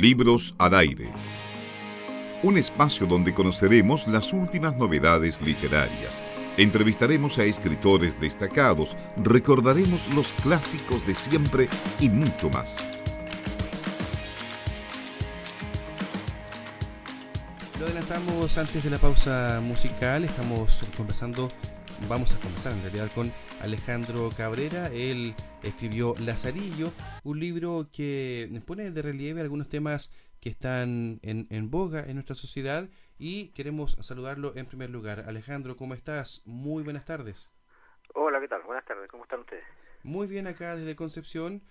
Libros al aire. Un espacio donde conoceremos las últimas novedades literarias. Entrevistaremos a escritores destacados, recordaremos los clásicos de siempre y mucho más. Lo adelantamos antes de la pausa musical, estamos conversando, vamos a conversar en realidad con Alejandro Cabrera. Él escribió Lazarillo, un libro que pone de relieve algunos temas que están en, en, boga en nuestra sociedad y queremos saludarlo en primer lugar. Alejandro, ¿cómo estás? Muy buenas tardes. Hola, ¿qué tal? Buenas tardes, ¿cómo están ustedes? Muy bien acá desde Concepción.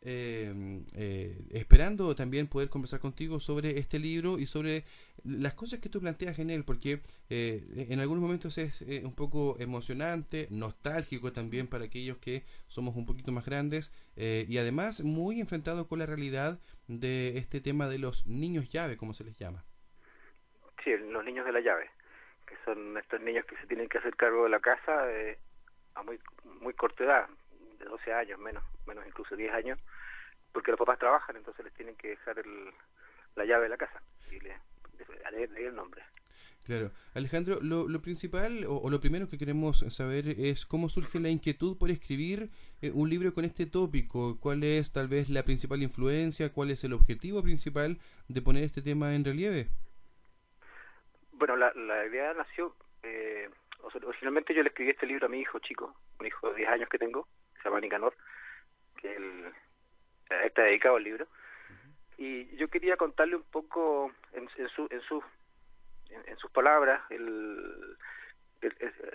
Eh, eh, esperando también poder conversar contigo sobre este libro y sobre las cosas que tú planteas en él, porque eh, en algunos momentos es un poco emocionante, nostálgico también para aquellos que somos un poquito más grandes y además muy enfrentado con la realidad de este tema de los niños llave, como se les llama. Sí, los niños de la llave, que son estos niños que se tienen que hacer cargo de la casa a muy, muy corta edad, de 12 años, menos, menos incluso 10 años, porque los papás trabajan, entonces les tienen que dejar el, la llave de la casa y le, leer el nombre. Claro. Alejandro, lo, lo principal o, lo primero que queremos saber es cómo surge la inquietud por escribir eh, un libro con este tópico. ¿Cuál es tal vez la principal influencia? ¿Cuál es el objetivo principal de poner este tema en relieve? Bueno, la, la idea nació, eh, originalmente yo le escribí este libro a mi hijo chico, un hijo de 10 años que tengo, se llama Nicanor, que él está dedicado al libro. Y yo quería contarle un poco en, su, en, su, en, sus palabras, el,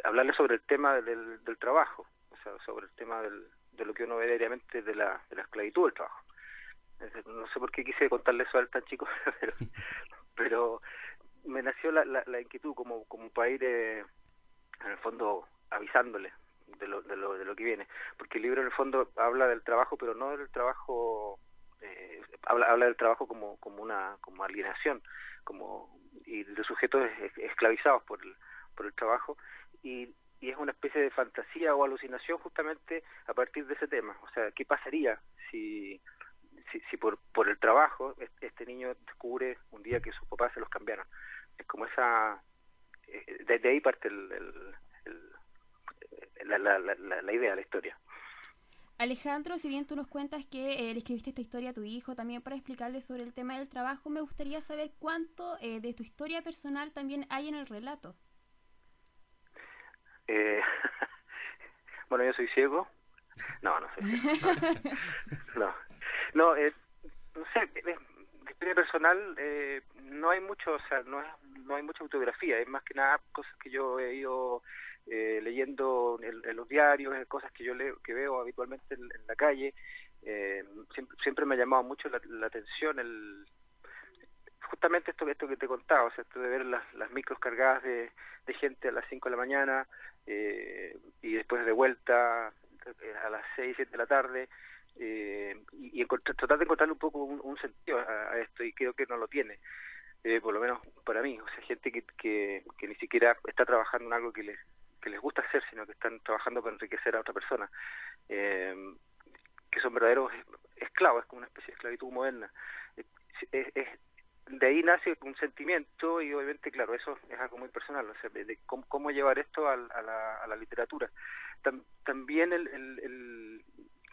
hablarle sobre el tema del, del, trabajo, o sea, sobre el tema del, de lo que uno ve diariamente de la, de la esclavitud del trabajo. No sé por qué quise contarle eso al tan chico, pero, pero me nació la, la, inquietud como, como para ir, eh, en el fondo, avisándole de lo, de lo, de lo que viene. Porque el libro en el fondo habla del trabajo, pero no del trabajo, eh, habla, habla del trabajo como, como una como alienación como y de sujetos esclavizados por el, por el trabajo. Y, y es una especie de fantasía o alucinación justamente a partir de ese tema. O sea, ¿qué pasaría si, si, si por, por el trabajo este niño descubre un día que sus papás se los cambiaron? Es como esa... Eh, ahí parte el la, la, la, la idea, la historia. Alejandro, si bien tú nos cuentas que eh, le escribiste esta historia a tu hijo también para explicarle sobre el tema del trabajo, me gustaría saber cuánto eh, de tu historia personal también hay en el relato. Eh, bueno, yo soy ciego. No, no sé. No, no, eh, no sé, de, historia personal eh, no hay mucho, o sea, no, es, no hay mucha autografía, es más que nada cosas que yo he ido eh, leyendo en, los diarios, cosas que yo leo, que veo habitualmente en, la calle. Eh, siempre, siempre, me ha llamado mucho la, atención el justamente esto, esto que te contaba, o sea, esto de ver las, las micros cargadas de, de gente a las 5 de la mañana eh, y después de vuelta eh, a las 6, 7 de la tarde. Eh, y, y tratar de encontrarle un poco un, sentido a, esto y creo que no lo tiene por lo menos para mí o sea gente que, que, que ni siquiera está trabajando en algo que les que les gusta hacer, sino que están trabajando para enriquecer a otra persona, eh, que son verdaderos esclavos, es como una especie de esclavitud moderna. de ahí nace un sentimiento y obviamente, claro, eso es algo muy personal, cómo, llevar esto a, la, literatura. también el, el,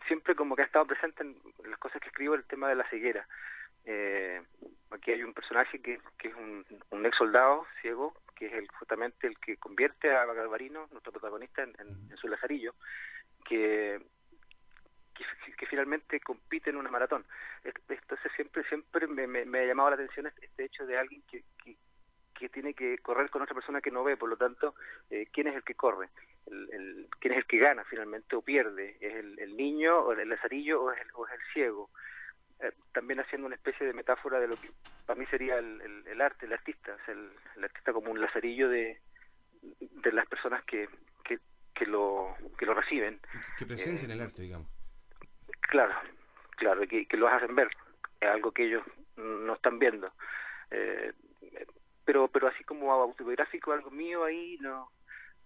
siempre como que ha estado presente en las cosas que escribo el tema de la ceguera. Eh, aquí hay un personaje que, que es un, un ex soldado ciego que es el, justamente el que convierte a Galvarino, nuestro protagonista, en, su lazarillo, que, que, finalmente compite en una maratón. Entonces siempre siempre me, me, ha llamado la atención este, este hecho de alguien que, que, tiene que correr con otra persona que no ve, por lo tanto, eh, ¿quién es el que corre? ¿Quién es el que gana finalmente o pierde? ¿Es el, niño o el lazarillo o es el ciego? Eh, también haciendo una especie de metáfora de lo que para mí sería el, el, arte, el artista, el, el, artista como un lazarillo de, de las personas que, que, que, lo, que lo reciben. Que presencia en el arte, digamos. Claro, claro, que, que lo hacen ver, es algo que ellos no están viendo. Eh, pero pero así como autobiográfico, algo mío ahí, no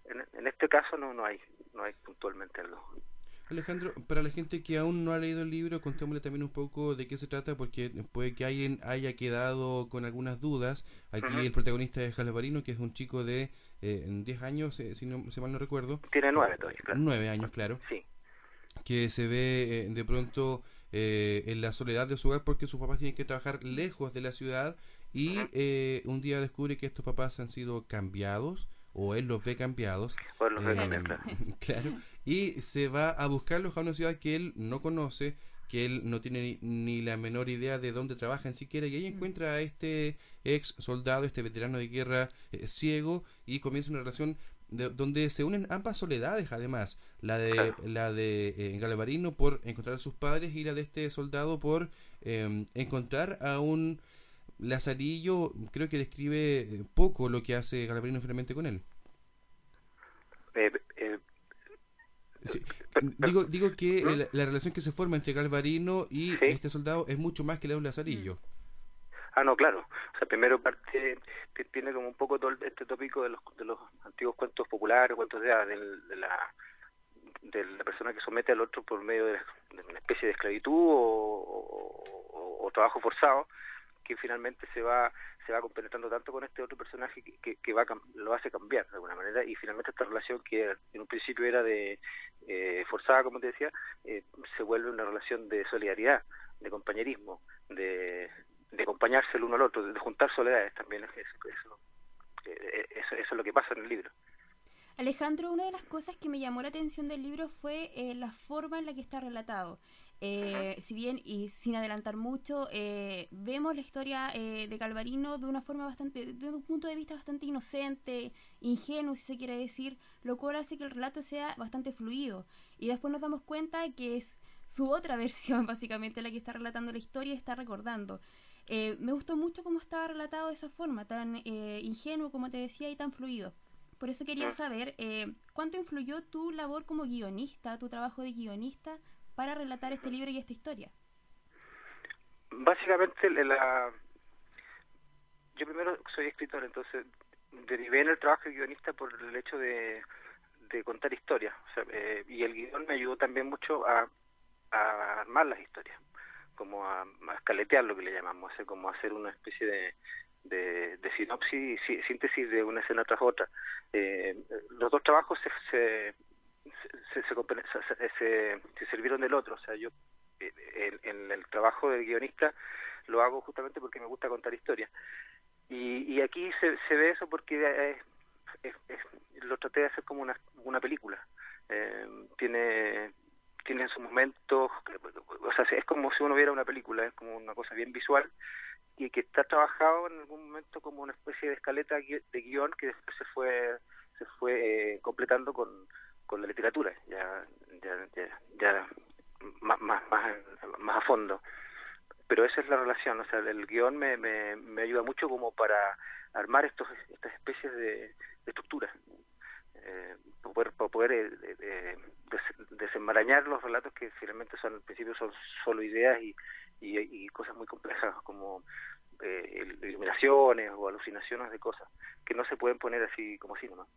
en, en este caso no, no hay, no hay puntualmente algo. Alejandro, para la gente que aún no ha leído el libro, contémosle también un poco de qué se trata, porque puede que alguien haya quedado con algunas dudas. Aquí el protagonista es Jalvarino, que es un chico de eh, 10 años, eh, si, no, mal no recuerdo. Tiene 9 todavía, claro. 9 años, claro. Sí. Que se ve eh, de pronto eh, en la soledad de su hogar porque sus papás tienen que trabajar lejos de la ciudad y un día descubre que estos papás han sido cambiados o él los ve cambiados. claro. Y se va a buscarlos a una ciudad que él no conoce, que él no tiene ni, la menor idea de dónde trabaja en siquiera, y ahí mm. encuentra a este ex soldado, este veterano de guerra eh, ciego, y comienza una relación de, donde se unen ambas soledades, además, la de la de eh, Galavarino por encontrar a sus padres y la de este soldado por em, encontrar a un Lazarillo creo que describe eh, poco lo que hace Galavarino finalmente con él. Digo, digo que la, relación que se forma entre Galvarino y este soldado es mucho más que la de un Lazarillo. Ah, no, claro. O sea, primero parte, tiene como un poco todo este tópico de los, de los antiguos cuentos populares, cuentos de, de, la de la persona que somete al otro por medio de, una especie de esclavitud o trabajo forzado que finalmente se va se va compenetrando tanto con este otro personaje que, que, va lo hace cambiar de alguna manera y finalmente esta relación que en un principio era de eh, forzada como te decía eh, se vuelve una relación de solidaridad de compañerismo de, de acompañarse el uno al otro de juntar soledades también eso, eh, eso, eso es lo que pasa en el libro Alejandro, una de las cosas que me llamó la atención del libro fue la forma en la que está relatado. Eh, si bien y sin adelantar mucho, eh, vemos la historia eh, de Calvarino de una forma bastante, de un punto de vista bastante inocente, ingenuo, si se quiere decir, lo cual hace que el relato sea bastante fluido. Y después nos damos cuenta que es su otra versión, básicamente, la que está relatando la historia y está recordando. me gustó mucho cómo estaba relatado de esa forma, tan ingenuo, como te decía, y tan fluido. Por eso quería saber, ¿cuánto influyó tu labor como guionista, tu trabajo de guionista, para relatar este libro y esta historia? Básicamente, la... yo primero soy escritor, entonces derivé en el trabajo de guionista por el hecho de, de contar historias. Eh, y el guion me ayudó también mucho a, armar las historias, como a, escaletear lo que le llamamos, como hacer una especie de, de, sinopsis y síntesis de una escena tras otra. Eh, los dos trabajos se, se, se, se, se, sirvieron del otro. O sea, yo eh, en, el trabajo del guionista lo hago justamente porque me gusta contar historias. Y, y aquí se, se ve eso porque lo traté de hacer como una, una película. Eh, tiene tiene sus momentos, o sea, es como si uno viera una película, es como una cosa bien visual y que está trabajado en algún momento como una especie de escaleta de guion que después se fue se fue eh, completando con, con la literatura, ya, ya, ya, más, más, más, a fondo. Pero esa es la relación, o sea, el guion me, me, me ayuda mucho como para armar estos, estas especies de, estructuras, eh, para poder, para poder eh, desenmarañar los relatos que finalmente son, al principio son solo ideas y, y, cosas muy complejas como eh, iluminaciones o alucinaciones de cosas que no se pueden poner así como así nomás.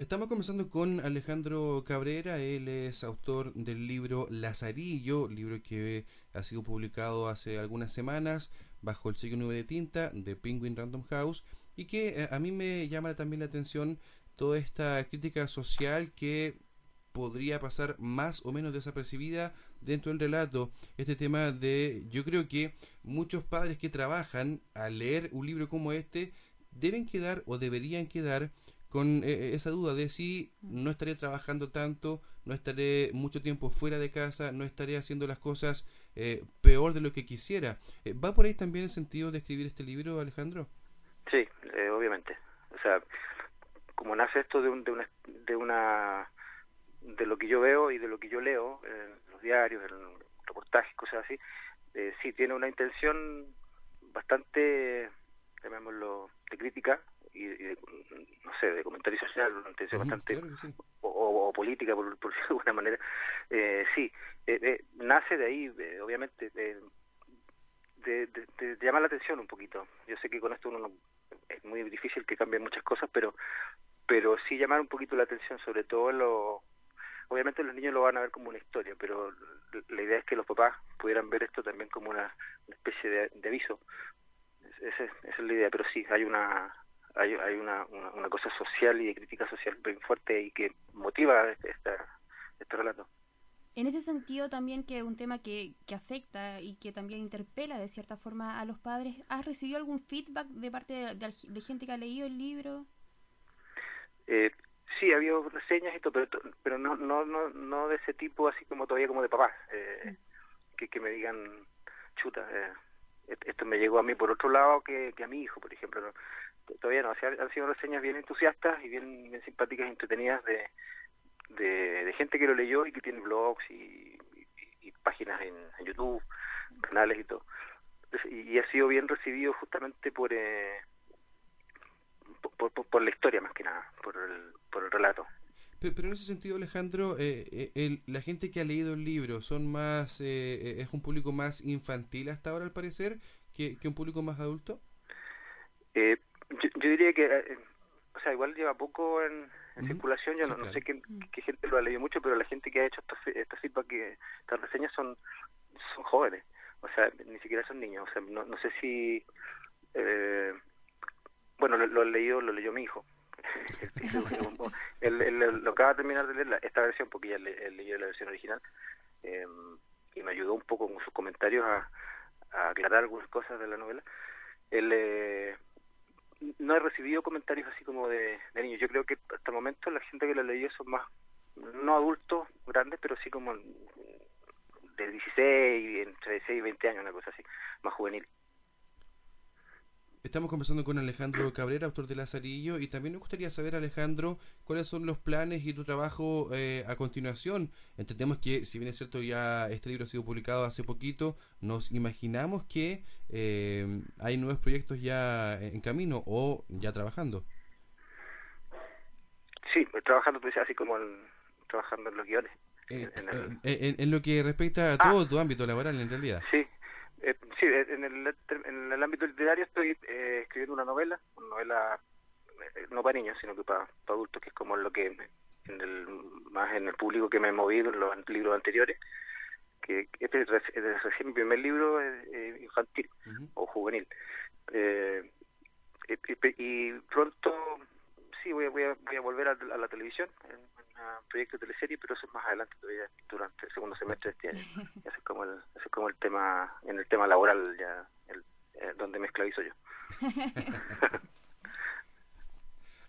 Estamos conversando con Alejandro Cabrera, él es autor del libro Lazarillo, libro que ha sido publicado hace algunas semanas bajo el sello nube de tinta de Penguin Random House y que eh, a mí me llama también la atención toda esta crítica social que podría pasar más o menos desapercibida dentro del relato. Este tema de, yo creo que muchos padres que trabajan al leer un libro como este deben quedar o deberían quedar con eh, eh, esa duda de si no estaré trabajando tanto, no estaré mucho tiempo fuera de casa, no estaré haciendo las cosas eh, peor de lo que quisiera. ¿Va por ahí también el sentido de escribir este libro, Alejandro? Sí, obviamente. O sea, como nace esto de, un, de, una, de una de lo que yo veo y de lo que yo leo en los diarios, en reportajes, cosas así, sí tiene una intención bastante, llamémoslo, de crítica y, no sé, de comentario social, una intención bastante, o, política, por, por de alguna manera, eh, sí, eh, eh, nace de ahí, obviamente, de, de, de, llamar la atención un poquito. Yo sé que con esto uno es muy difícil que cambien muchas cosas, pero pero sí llamar un poquito la atención, sobre todo lo, obviamente los niños lo van a ver como una historia, pero la idea es que los papás pudieran ver esto también como una, especie de, aviso. Esa, es la idea, pero sí, hay una hay, hay una, una, cosa social y de crítica social bien fuerte y que motiva este, este relato. En ese sentido también que es un tema que, que afecta y que también interpela de cierta forma a los padres, ¿has recibido algún feedback de parte de, gente que ha leído el libro? Eh, sí, ha habido reseñas y todo, pero, pero no, no, no, no de ese tipo así como todavía como de papá, eh, mm. que, que me digan, chuta, eh, esto me llegó a mí por otro lado que, que a mi hijo, por ejemplo. Todavía no, han sido reseñas bien entusiastas y bien, bien simpáticas y entretenidas de, de, gente que lo leyó y que tiene blogs y, páginas en, YouTube, canales y todo. Y, ha sido bien recibido justamente por, eh, por, por, la historia más que nada, por el, por el relato. Pero, en ese sentido, Alejandro, eh, eh, el, la gente que ha leído el libro son más, es un público más infantil hasta ahora al parecer que, que un público más adulto. Yo, diría que, o sea, igual lleva poco en, en circulación. Yo no, sé qué, qué, gente lo ha leído mucho, pero la gente que ha hecho estos, estos feedback, que, estas reseñas son, son jóvenes. O sea, ni siquiera son niños. O sea, no, no sé si... Eh, bueno, lo, he leído, lo leyó mi hijo. él, lo acaba de terminar de leer esta versión porque ya le, leyó la versión original eh, y me ayudó un poco con sus comentarios a, a aclarar algunas cosas de la novela. Él... Eh, no he recibido comentarios así como de, niños. Yo creo que hasta el momento la gente que lo leyó son más, no adultos grandes, pero sí como de 16, entre 16 y 20 años, una cosa así, más juvenil. Estamos conversando con Alejandro Cabrera, autor de Lazarillo, y también nos gustaría saber, Alejandro, cuáles son los planes y tu trabajo eh, a continuación. Entendemos que, si bien es cierto, ya este libro ha sido publicado hace poquito, nos imaginamos que eh, hay nuevos proyectos ya en camino o ya trabajando. Sí, trabajando pues, así como trabajando en los guiones. Eh, en, lo que respecta a ah. todo tu ámbito laboral, en realidad. Sí, eh, sí, en el, en el ámbito literario estoy eh, escribiendo una novela, una novela eh, no para niños, sino que para, adultos, que es como lo que en el, más en el público que me he movido en los libros anteriores, que este es, recién mi primer libro eh, infantil o juvenil. y, pronto sí voy a, voy a, voy a volver a, la televisión en, un proyecto de teleserie, pero eso es más adelante todavía durante el segundo semestre de este año. Ese es como el, ese es como el tema, en el tema laboral ya, el, eh, donde me esclavizo yo.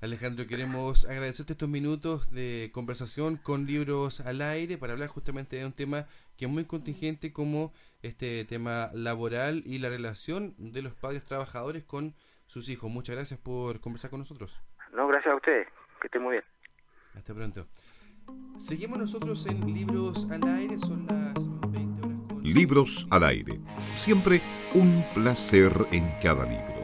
Alejandro, queremos agradecerte estos minutos de conversación con Libros al Aire para hablar justamente de un tema que es muy contingente como este tema laboral y la relación de los padres trabajadores con sus hijos. Muchas gracias por conversar con nosotros. No, gracias a ustedes. Que estén muy bien. Hasta pronto. Seguimos nosotros en Libros al Aire, son las 20 horas. Libros al Aire. Siempre un placer en cada libro.